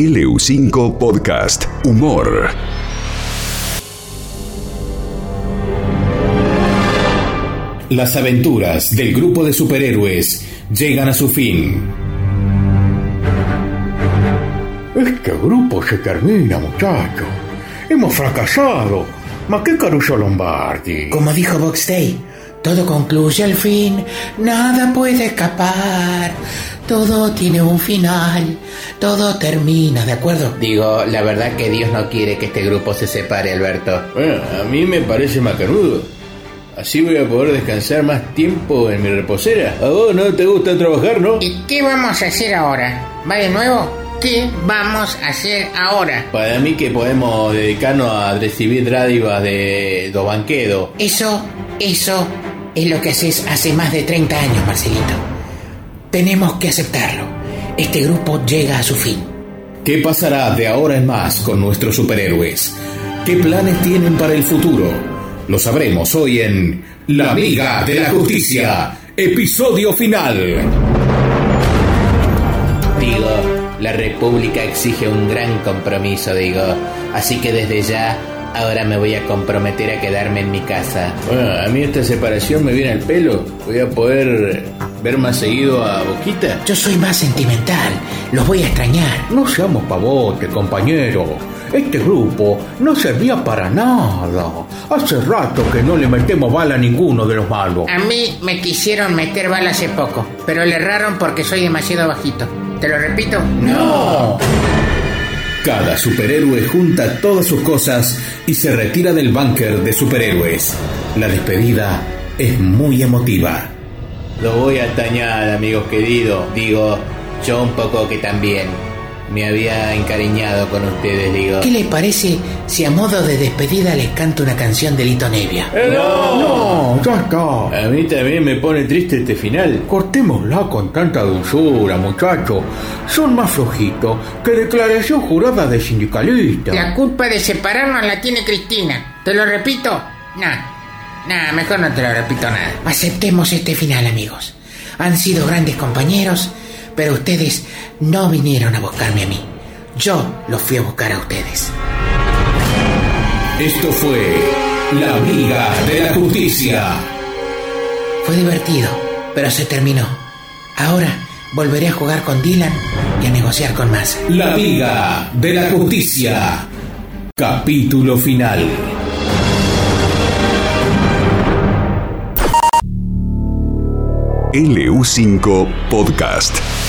LU5 Podcast Humor. Las aventuras del grupo de superhéroes llegan a su fin. Este grupo se termina, muchachos. Hemos fracasado. ¿Ma qué Caruso Lombardi? Como dijo Box Day, todo concluye al fin, nada puede escapar, todo tiene un final, todo termina, ¿de acuerdo? Digo, la verdad que Dios no quiere que este grupo se separe, Alberto. Bueno, a mí me parece macanudo. Así voy a poder descansar más tiempo en mi reposera. A vos no te gusta trabajar, ¿no? ¿Y qué vamos a hacer ahora? ¿Va de nuevo? ¿Qué vamos a hacer ahora? Para mí que podemos dedicarnos a recibir dádivas de do banquedo. Eso, eso es lo que haces hace más de 30 años, Marcelito. Tenemos que aceptarlo. Este grupo llega a su fin. ¿Qué pasará de ahora en más con nuestros superhéroes? ¿Qué planes tienen para el futuro? Lo sabremos hoy en La Liga de la Justicia, episodio final. Digo, la República exige un gran compromiso, digo. Así que desde ya, ahora me voy a comprometer a quedarme en mi casa. Bueno, a mí esta separación me viene al pelo. Voy a poder ver más seguido a Boquita. Yo soy más sentimental, los voy a extrañar. No seamos pavote, compañero. Este grupo no servía para nada. Hace rato que no le metemos bala a ninguno de los malos. A mí me quisieron meter bala hace poco, pero le erraron porque soy demasiado bajito. ¿Te lo repito? ¡No! Cada superhéroe junta todas sus cosas y se retira del búnker de superhéroes. La despedida es muy emotiva. Lo voy a extrañar, amigos queridos. Digo, yo un poco que también. Me había encariñado con ustedes, digo. ¿Qué les parece si a modo de despedida les canto una canción de Lito Nevia? No, ya está. A mí también me pone triste este final. Cortémosla con tanta dulzura, muchachos. Son más flojitos que declaración jurada de sindicalista. La culpa de separarnos la tiene Cristina. ¿Te lo repito? Nah. Nah, mejor no te lo repito nada. Aceptemos este final, amigos. Han sido grandes compañeros, pero ustedes no vinieron a buscarme a mí. Yo los fui a buscar a ustedes. Esto fue La Liga de la Justicia. Fue divertido, pero se terminó. Ahora volveré a jugar con Dylan y a negociar con Massa. La Liga de la Justicia. Capítulo final. LU5 Podcast.